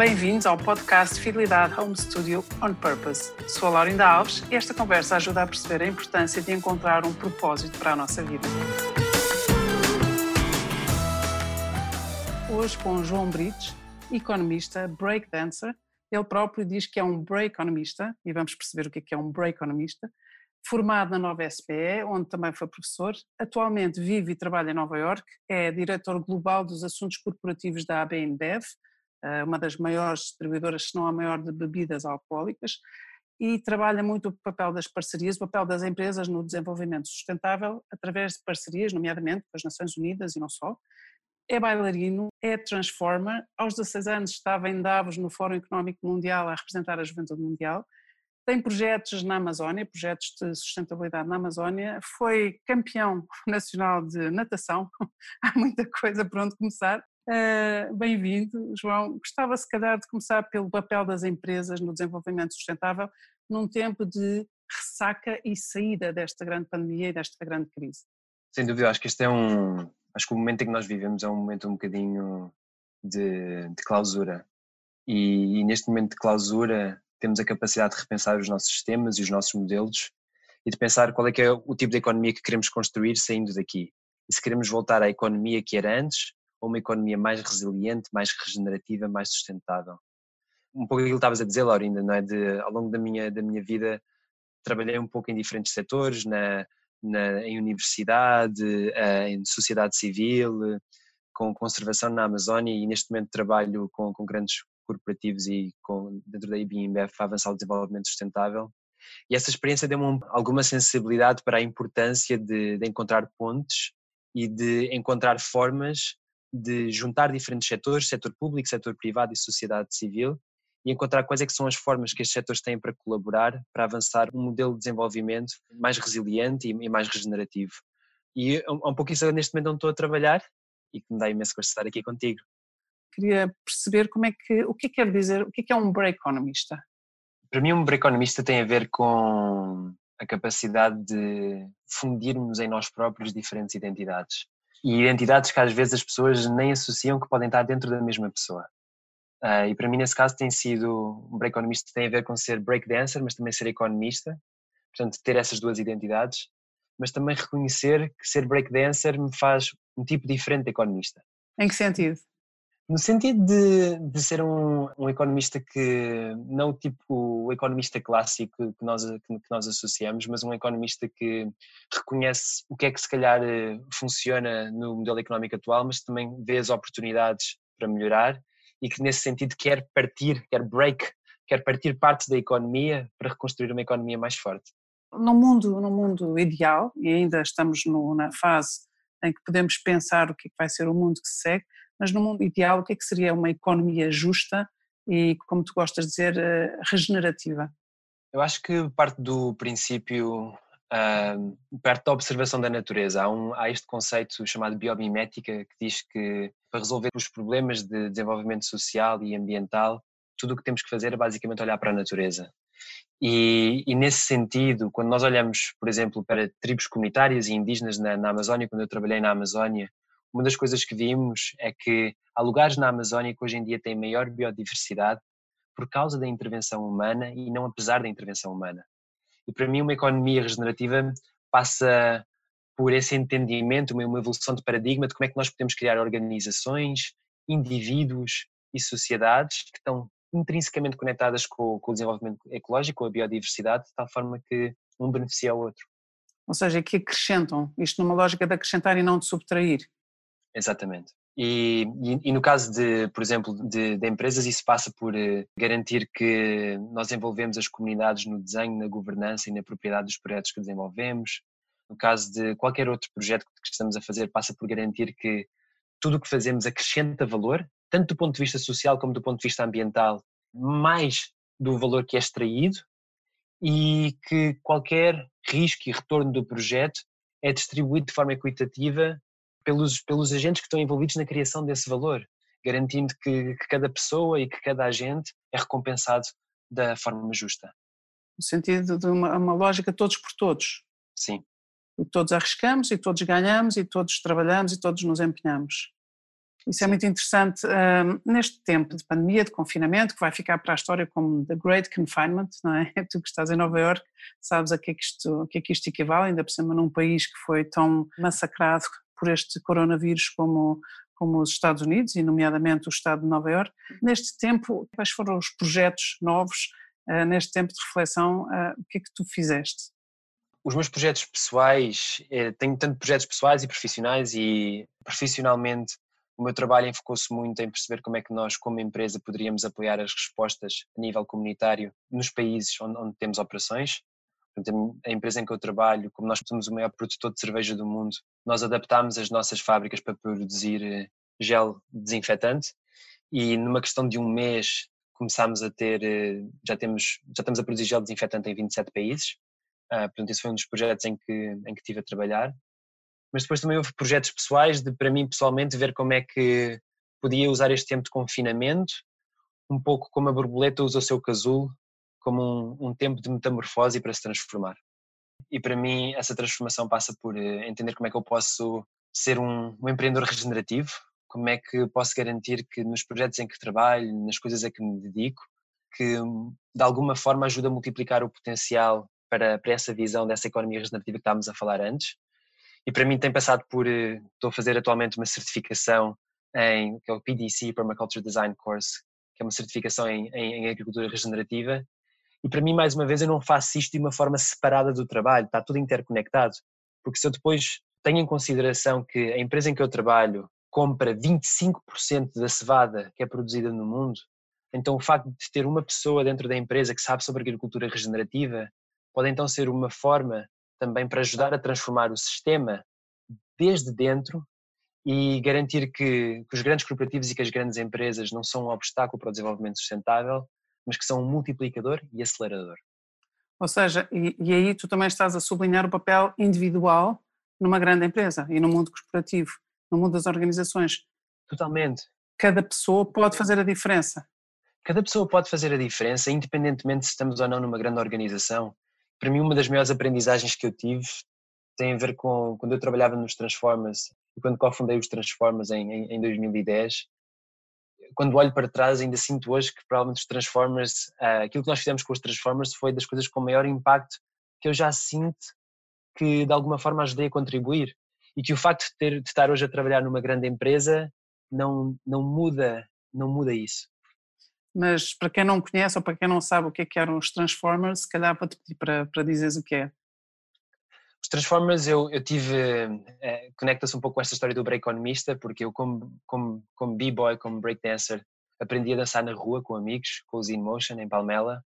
Bem-vindos ao podcast Fidelidade Home Studio On Purpose. Sou a Laurinda Alves e esta conversa ajuda a perceber a importância de encontrar um propósito para a nossa vida. Hoje com João Brites, economista, breakdancer. Ele próprio diz que é um break-economista, e vamos perceber o que é, é um break-economista, formado na nova SPE, onde também foi professor. Atualmente vive e trabalha em Nova York, é diretor global dos assuntos corporativos da AB InBev, eh, uma das maiores distribuidoras, se não a maior, de bebidas alcoólicas, e trabalha muito o papel das parcerias, o papel das empresas no desenvolvimento sustentável, através de parcerias, nomeadamente com as Nações Unidas e não só. É bailarino, é transformer. Aos 16 anos estava em Davos, no Fórum Económico Mundial, a representar a juventude mundial. Tem projetos na Amazónia, projetos de sustentabilidade na Amazónia. Foi campeão nacional de natação. Há muita coisa por onde começar. Uh, Bem-vindo, João. Gostava, se calhar, de começar pelo papel das empresas no desenvolvimento sustentável num tempo de ressaca e saída desta grande pandemia e desta grande crise. Sem dúvida, acho que este é um. Acho que o momento em que nós vivemos é um momento um bocadinho de, de clausura. E, e, neste momento de clausura temos a capacidade de repensar os nossos sistemas e os nossos modelos e de pensar qual é que é o tipo de economia que queremos construir saindo daqui. E se queremos voltar à economia que era antes ou uma economia mais resiliente, mais regenerativa, mais sustentável. Um pouco aquilo que estavas a dizer, Laurinda, não é? De, ao longo da minha, da minha vida trabalhei um pouco em diferentes setores, na, na, em universidade, eh, em sociedade civil, com conservação na Amazónia e neste momento trabalho com, com grandes corporativos e com, dentro da IBMBF para avançar o desenvolvimento sustentável. E essa experiência deu-me alguma sensibilidade para a importância de, de encontrar pontes e de encontrar formas de juntar diferentes setores, setor público, setor privado e sociedade civil, e encontrar quais é que são as formas que estes setores têm para colaborar, para avançar um modelo de desenvolvimento mais resiliente e mais regenerativo. E é um pouco isso neste momento onde estou a trabalhar e que me dá imenso gosto de estar aqui contigo. Queria perceber como é que, o que é quer dizer, o que é, que é um break economista? Para mim um break economista tem a ver com a capacidade de fundirmos em nós próprios diferentes identidades e identidades que às vezes as pessoas nem associam que podem estar dentro da mesma pessoa. Uh, e para mim, nesse caso, tem sido um break economista tem a ver com ser break dancer, mas também ser economista, portanto, ter essas duas identidades, mas também reconhecer que ser break dancer me faz um tipo diferente de economista. Em que sentido? No sentido de, de ser um, um, economista que, não o tipo o economista clássico que nós, que, que nós associamos, mas um economista que reconhece o que é que se calhar eh, funciona no modelo económico atual, mas também vê as oportunidades para melhorar e que nesse sentido quer partir, quer break, quer partir partes da economia para reconstruir uma economia mais forte. No mundo, no mundo ideal, e ainda estamos no, na fase em que podemos pensar o que, é vai ser o mundo que se segue, mas no mundo ideal, o que é que seria uma economia justa e, como tu gostas de dizer, eh, regenerativa? Eu acho que parte do princípio, uh, perto da observação da natureza, há, um, há este conceito chamado biomimética que diz que para resolver os problemas de desenvolvimento social e ambiental, tudo o que temos que fazer é basicamente olhar para a natureza. E, e, nesse sentido, quando nós olhamos, por exemplo, para tribos comunitárias e indígenas na, na Amazónia, quando eu trabalhei na Amazónia, uma das coisas que vimos é que há lugares na Amazónia que hoje em dia têm maior biodiversidade por causa da intervenção humana e não apesar da intervenção humana. E para mim, uma economia regenerativa passa por esse entendimento, uma evolução de paradigma de como é que nós podemos criar organizações, indivíduos e sociedades que estão intrinsecamente conectadas com, o desenvolvimento ecológico, com a biodiversidade, de tal forma que um beneficia o outro. Ou seja, que acrescentam, isto numa lógica de acrescentar e não de subtrair. Exatamente. E, e, e, no caso de, por exemplo, de, de, empresas, isso passa por uh, garantir que nós envolvemos as comunidades no desenho, na governança e na propriedade dos projetos que desenvolvemos. No caso de qualquer outro projeto que estamos a fazer, passa por garantir que tudo o que fazemos acrescenta valor, tanto do ponto de vista social como do ponto de vista ambiental, mais do valor que é extraído e que qualquer risco e retorno do projeto é distribuído de forma equitativa pelos, pelos agentes que estão envolvidos na criação desse valor, garantindo que, que cada pessoa e que cada agente é recompensado da forma justa. No sentido de uma, uma lógica todos por todos. Sim. E todos arriscamos, e todos ganhamos, e todos trabalhamos, e todos nos empenhamos. Isso é muito interessante. neste tempo de pandemia, de confinamento, que vai ficar para a história como The Great Confinement, não é? Tu que estás em Nova York, sabes a que é que isto, a que é que isto equivale, ainda por cima num país que foi tão massacrado por este coronavírus como, como os Estados Unidos, e nomeadamente o Estado de Nova York. Neste tempo, quais foram os projetos novos, uh, neste tempo de reflexão, uh, o que é que tu fizeste? Os meus projetos pessoais, eh, tenho tanto projetos pessoais e profissionais, e profissionalmente o meu trabalho enfocou-se muito em perceber como é que nós, como empresa, poderíamos apoiar as respostas a nível comunitário nos países onde, onde temos operações. A empresa em que eu trabalho, como nós somos o maior produtor de cerveja do mundo, nós adaptámos as nossas fábricas para produzir eh, gel desinfetante e numa questão de um mês começámos a ter, eh, já temos, já estamos a produzir gel desinfetante em 27 países. Uh, portanto, esse foi um dos projetos em que, em que estive a trabalhar mas depois também houve projetos pessoais de, para mim pessoalmente, ver como é que podia usar este tempo de confinamento, um pouco como a borboleta usa o seu casulo, como um, um tempo de metamorfose para se transformar. E para mim essa transformação passa por eh, entender como é que eu posso ser um, um empreendedor regenerativo, como é que posso garantir que nos projetos em que trabalho, nas coisas a que me dedico, que de alguma forma ajuda a multiplicar o potencial para, para essa visão dessa economia regenerativa que estávamos a falar antes e para mim tem passado por, eh, estou a fazer atualmente uma certificação em, que é o PDC, Permaculture Design Course, que é uma certificação em, em, em agricultura regenerativa, e para mim, mais uma vez, eu não faço isto de uma forma separada do trabalho, está tudo interconectado, porque se eu depois tenho em consideração que a empresa em que eu trabalho compra 25% da cevada que é produzida no mundo, então o facto de ter uma pessoa dentro da empresa que sabe sobre agricultura regenerativa pode então ser uma forma também para ajudar a transformar o sistema desde dentro e garantir que, que, os grandes corporativos e que as grandes empresas não são um obstáculo para o desenvolvimento sustentável, mas que são um multiplicador e acelerador. Ou seja, e, e aí tu também estás a sublinhar o papel individual numa grande empresa e no mundo corporativo, no mundo das organizações. Totalmente. Cada pessoa pode fazer a diferença. Cada pessoa pode fazer a diferença, independentemente se estamos ou não numa grande organização para mim uma das maiores aprendizagens que eu tive tem a ver com quando eu trabalhava nos Transformers e quando cofundei os Transformers em, em, em 2010 quando olho para trás ainda sinto hoje que provavelmente os Transformers uh, aquilo que nós fizemos com os Transformers foi das coisas com maior impacto que eu já sinto que de alguma forma ajudei a contribuir e que o facto de, ter, de estar hoje a trabalhar numa grande empresa não, não muda não muda isso mas para quem não conhece ou para quem não sabe o que, é que eram os Transformers, se calhar para te pedir para, para dizeres o que é. Os Transformers eu, eu tive, é, conecta-se um pouco com esta história do break economista, porque eu como, como, como b-boy, como breakdancer, aprendi a dançar na rua com amigos, com os In Motion em Palmela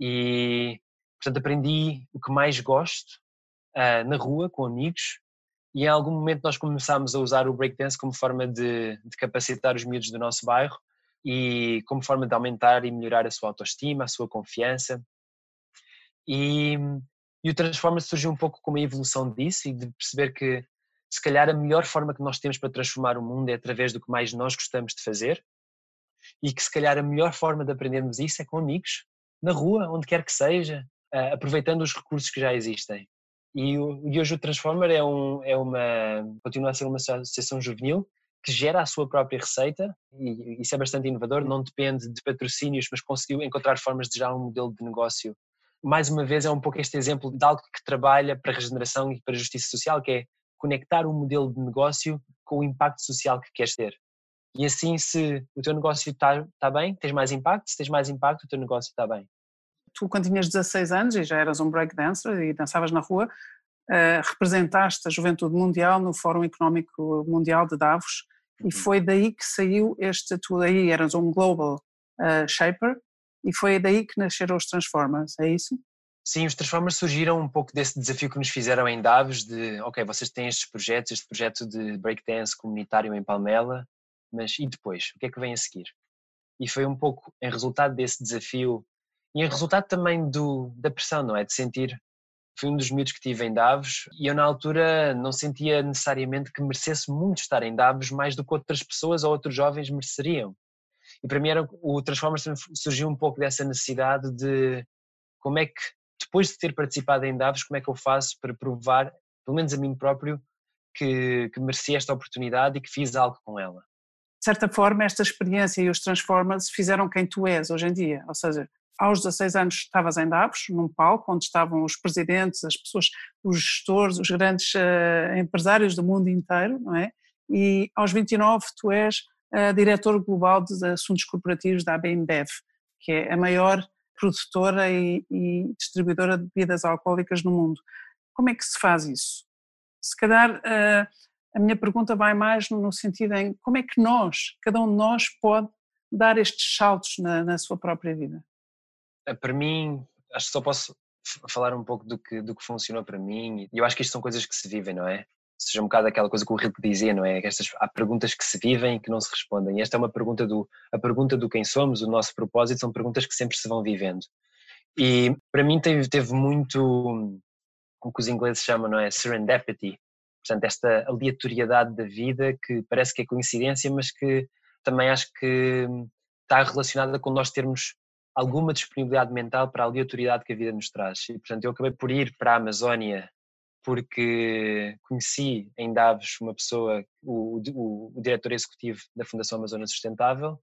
e portanto aprendi o que mais gosto uh, na rua com amigos e em algum momento nós começámos a usar o breakdance como forma de, de capacitar os miúdos do nosso bairro e como forma de aumentar e melhorar a sua autoestima, a sua confiança. E, e o Transforma surgiu um pouco como a evolução disso e de perceber que se calhar a melhor forma que nós temos para transformar o mundo é através do que mais nós gostamos de fazer e que se calhar a melhor forma de aprendermos isso é com amigos, na rua, onde quer que seja, aproveitando os recursos que já existem. E, hoje o Transformer é, um, é uma, continua a ser uma associação juvenil que gera a sua própria receita e isso é bastante inovador, não depende de patrocínios, mas conseguiu encontrar formas de gerar um modelo de negócio. Mais uma vez é um pouco este exemplo de algo que trabalha para a regeneração e para a justiça social, que é conectar um modelo de negócio com o impacto social que queres ter. E assim, se o teu negócio está tá bem, tens mais impacto, se tens mais impacto, o teu negócio está bem. Tu, quando tinhas 16 anos e já eras um breakdancer e dançavas na rua, uh, representaste a juventude mundial no Fórum Económico Mundial de Davos e uhum. foi daí que saiu este, tu aí eras um global uh, shaper, e foi daí que nasceram os Transformers, é isso? Sim, os Transformers surgiram um pouco desse desafio que nos fizeram em Davos de, ok, vocês têm estes projetos, este projeto de breakdance comunitário em Palmela, mas e depois? O que é que vem a seguir? E foi um pouco em resultado desse desafio e em resultado também do, da pressão, não é? De sentir Fui um dos miúdos que tive em Davos e eu na altura não sentia necessariamente que merecesse muito estar em Davos mais do que outras pessoas ou outros jovens mereceriam. E para mim era, o Transformers surgiu um pouco dessa necessidade de como é que, depois de ter participado em Davos, como é que eu faço para provar, pelo menos a mim próprio, que, que mereci esta oportunidade e que fiz algo com ela. certa forma, esta experiência e os Transformers fizeram quem tu és hoje em dia. Ou seja, aos 16 anos estavas em Davos, num palco onde estavam os presidentes, as pessoas, os gestores, os grandes uh, empresários do mundo inteiro, não é? E aos 29 tu és diretor global de assuntos corporativos da ABMBev, que é a maior produtora e, e distribuidora de bebidas alcoólicas no mundo. Como é que se faz isso? Se calhar uh, a minha pergunta vai mais no sentido em como é que nós, cada um de nós, pode dar estes saltos na, na sua própria vida? Eh, para mim, acho que só posso falar um pouco do que, do que funcionou para mim. E eu acho que isto são coisas que se vivem, não é? Seja um bocado aquela coisa que o Rilke dizia, não é? Estas, há perguntas que se vivem e que não se respondem. E esta é uma pergunta do, a pergunta do quem somos, o nosso propósito, são perguntas que sempre se vão vivendo. E para mim teve, teve muito o que os ingleses chamam, não é? Serendipity. Portanto, esta aleatoriedade da vida que parece que é coincidência, mas que também acho que está relacionada com nós termos alguma disponibilidade mental para a aleatoriedade que a vida nos traz. E, portanto, eu acabei por ir para a Amazónia porque conheci em Davos uma pessoa, o, o, o diretor executivo da Fundação Amazônia Sustentável,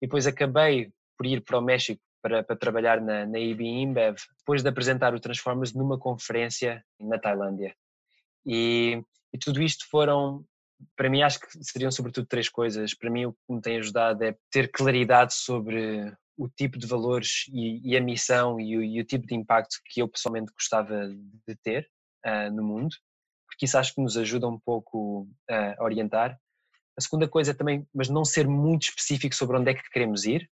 e depois acabei por ir para o México para, para trabalhar na, na IB InBev, depois de apresentar o Transformers numa conferência na Tailândia. E, e tudo isto foram para mim acho que seriam sobretudo três coisas. Para mim o que me tem ajudado é ter claridade sobre o tipo de valores e, e a missão e o, e o, tipo de impacto que eu pessoalmente gostava de ter uh, no mundo, porque isso acho que nos ajuda um pouco a orientar. A segunda coisa é também, mas não ser muito específico sobre onde é que queremos ir,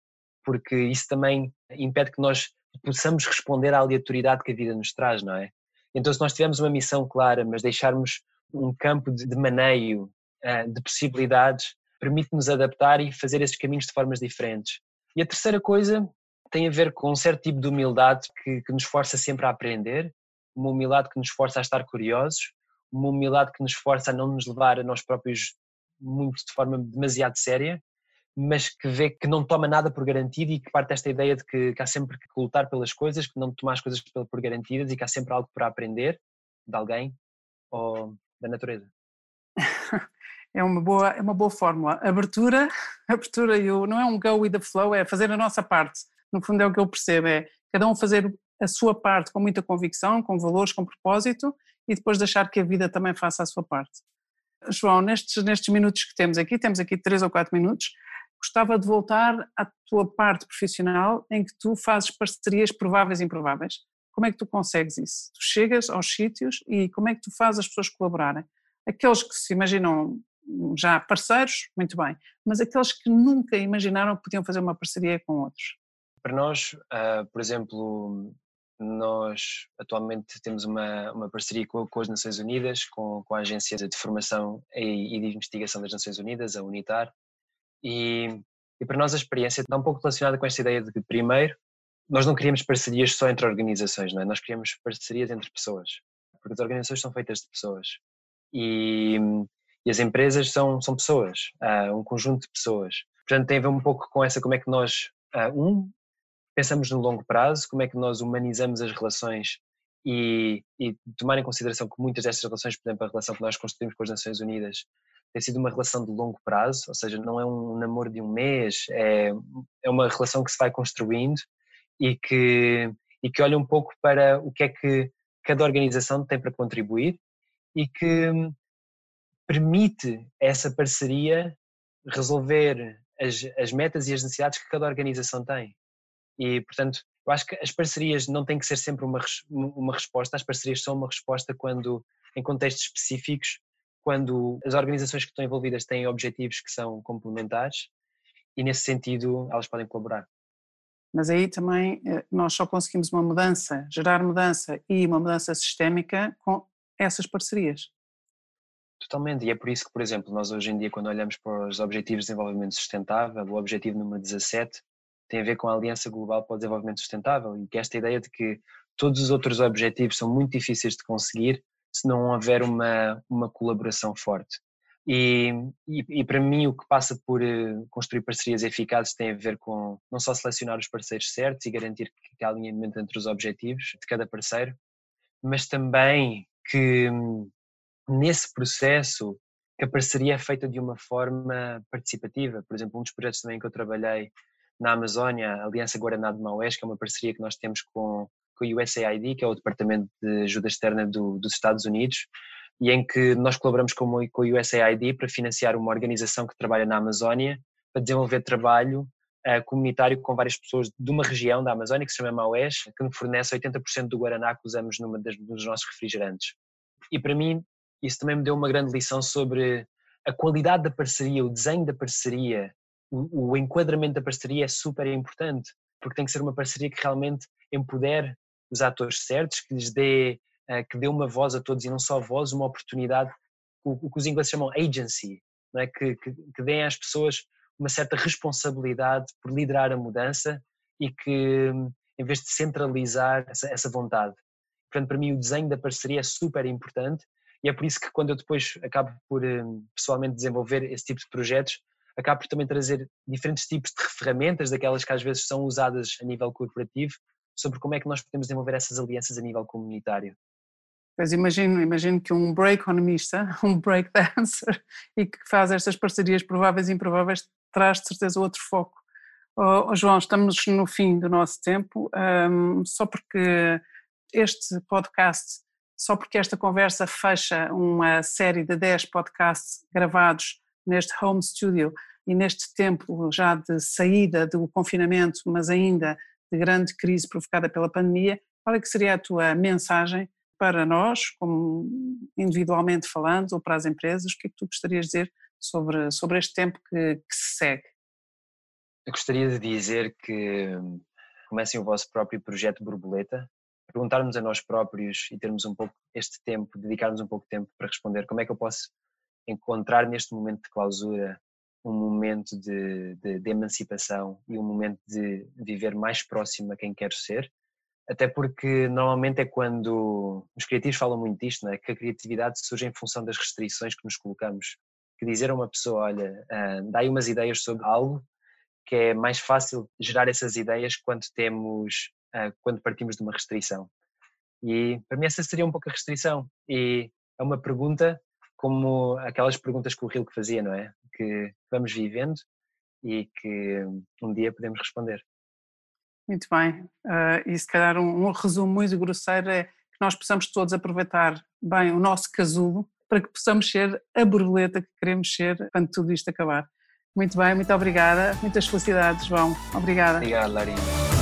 porque isso também impede que nós possamos responder à aleatoriedade que a vida nos traz, não é? Então, se nós tivermos uma missão clara, mas deixarmos um campo de, de maneio, uh, de possibilidades, permite-nos adaptar e fazer esses caminhos de formas diferentes. E a terceira coisa tem a ver com um certo tipo de humildade que, que nos força sempre a aprender, uma humildade que nos força a estar curiosos, uma humildade que nos força a não nos levar a nós próprios muito de forma demasiado séria, mas que vê que não toma nada por garantido e que parte desta ideia de que, que há sempre que lutar pelas coisas, que não tomar as coisas por garantidas e que há sempre algo para aprender de alguém ou da natureza. é uma boa, é uma boa fórmula. Abertura, abertura e o, não é um go with the flow, é fazer a nossa parte. No fundo é o que eu percebo, é cada um fazer a sua parte com muita convicção, com valores, com propósito e depois deixar que a vida também faça a sua parte. João, nestes, nestes minutos que temos aqui, temos aqui três ou quatro minutos, gostava de voltar à tua parte profissional em que tu fazes parcerias prováveis e improváveis. Como é que tu consegues isso? Tu chegas aos sítios e como é que tu fazes as pessoas colaborarem? Aqueles que se imaginam já parceiros, muito bem, mas aqueles que nunca imaginaram que podiam fazer uma parceria com outros? Para nós, uh, por exemplo, nós atualmente temos uma, uma parceria com, com as Nações Unidas, com, com, a Agência de Formação e, e de Investigação das Nações Unidas, a UNITAR, e, e para nós a experiência está um pouco relacionada com esta ideia de que, primeiro, nós não queríamos parcerias só entre organizações, não é? nós queríamos parcerias entre pessoas, porque as organizações são feitas de pessoas. E, e as empresas são, são pessoas, uh, um conjunto de pessoas. Portanto, tem a ver um pouco com essa, como é que nós, uh, um, pensamos no longo prazo, como é que nós humanizamos as relações e, e tomar em consideração que muitas destas relações, por exemplo, a relação que nós construímos com as Nações Unidas, tem sido uma relação de longo prazo, ou seja, não é um namoro de um mês, é, é uma relação que se vai construindo e que, e que olha um pouco para o que é que cada organização tem para contribuir e que permite essa parceria resolver as, as metas e as necessidades que cada organização tem. E, portanto, eu acho que as parcerias não têm que ser sempre uma, uma resposta, as parcerias são uma resposta quando, em contextos específicos, quando as organizações que estão envolvidas têm objetivos que são complementares e, nesse sentido, elas podem colaborar. Mas aí também eh, nós só conseguimos uma mudança, gerar mudança e uma mudança sistémica com essas parcerias. Totalmente, e é por isso que, por exemplo, nós hoje em dia, quando olhamos para os Objetivos de Desenvolvimento Sustentável, o objetivo número 17 tem a ver com a Aliança Global para o Desenvolvimento Sustentável e que esta ideia de que todos os outros objetivos são muito difíceis de conseguir se não houver uma, uma colaboração forte. E, e, e, para mim o que passa por eh, construir parcerias eficazes tem a ver com não só selecionar os parceiros certos e garantir que há alinhamento entre os objetivos de cada parceiro, mas também que nesse processo que a parceria é feita de uma forma participativa. Por exemplo, um dos projetos também que eu trabalhei na Amazónia, a Aliança Guaraná de Maués, que é uma parceria que nós temos com, com o USAID, que é o Departamento de Ajuda Externa do, dos Estados Unidos, e em que nós colaboramos com, com o USAID para financiar uma organização que trabalha na Amazónia para desenvolver trabalho uh, comunitário com várias pessoas de uma região da Amazónia que se chama Maués, que nos fornece 80% do Guaraná que usamos numa das, nossos refrigerantes. E para mim isso também me deu uma grande lição sobre a qualidade da parceria, o desenho da parceria, o, o enquadramento da parceria é super importante, porque tem que ser uma parceria que realmente empodere os atores certos, que lhes dê, uh, que dê uma voz a todos e não só voz, uma oportunidade, o, o que os ingleses chamam agency, não é? que, que, que às pessoas uma certa responsabilidade por liderar a mudança e que, em vez de centralizar essa, essa vontade. Portanto, para mim, o desenho da parceria é super importante e é por isso que, quando eu depois acabo por hum, pessoalmente desenvolver esse tipo de projetos, acabo por também trazer diferentes tipos de ferramentas, daquelas que às vezes são usadas a nível corporativo, sobre como é que nós podemos desenvolver essas alianças a nível comunitário. Pois imagino, imagino que um break economista, um break dancer e que faz estas parcerias prováveis e improváveis traz de certeza outro foco. Oh, João, estamos no fim do nosso tempo, um, só porque este podcast, só porque esta conversa fecha uma série de 10 podcasts gravados neste home studio e neste tempo já de saída do confinamento, mas ainda de grande crise provocada pela pandemia, qual é que seria a tua mensagem para nós, como individualmente falando, ou para as empresas? O que é que tu gostarias de dizer sobre, sobre este tempo que, que se segue? Eu gostaria de dizer que hum, comecem o vosso próprio projeto borboleta, perguntarmos a nós próprios e termos um pouco este tempo, dedicarmos um pouco de tempo para responder como é que eu posso encontrar neste momento de clausura um momento de, de, de, emancipação e um momento de viver mais próximo a quem quero ser, até porque normalmente é quando os criativos falam muito disto, não é? que a criatividade surge em função das restrições que nos colocamos. Que dizer a uma pessoa, olha, uh, dá aí umas ideias sobre algo, que é mais fácil gerar essas ideias quando temos, uh, quando partimos de uma restrição. E para mim essa seria um pouco a restrição. E é uma pergunta como aquelas perguntas que o Rilke fazia, não é? Que vamos vivendo e que um dia podemos responder. Muito bem. Uh, e se calhar um, um, resumo muito grosseiro é que nós possamos todos aproveitar bem o nosso casulo para que possamos ser a borboleta que queremos ser quando tudo isto acabar. Muito bem, muito obrigada. Muitas felicidades, João. Obrigada. Obrigado, Larinha.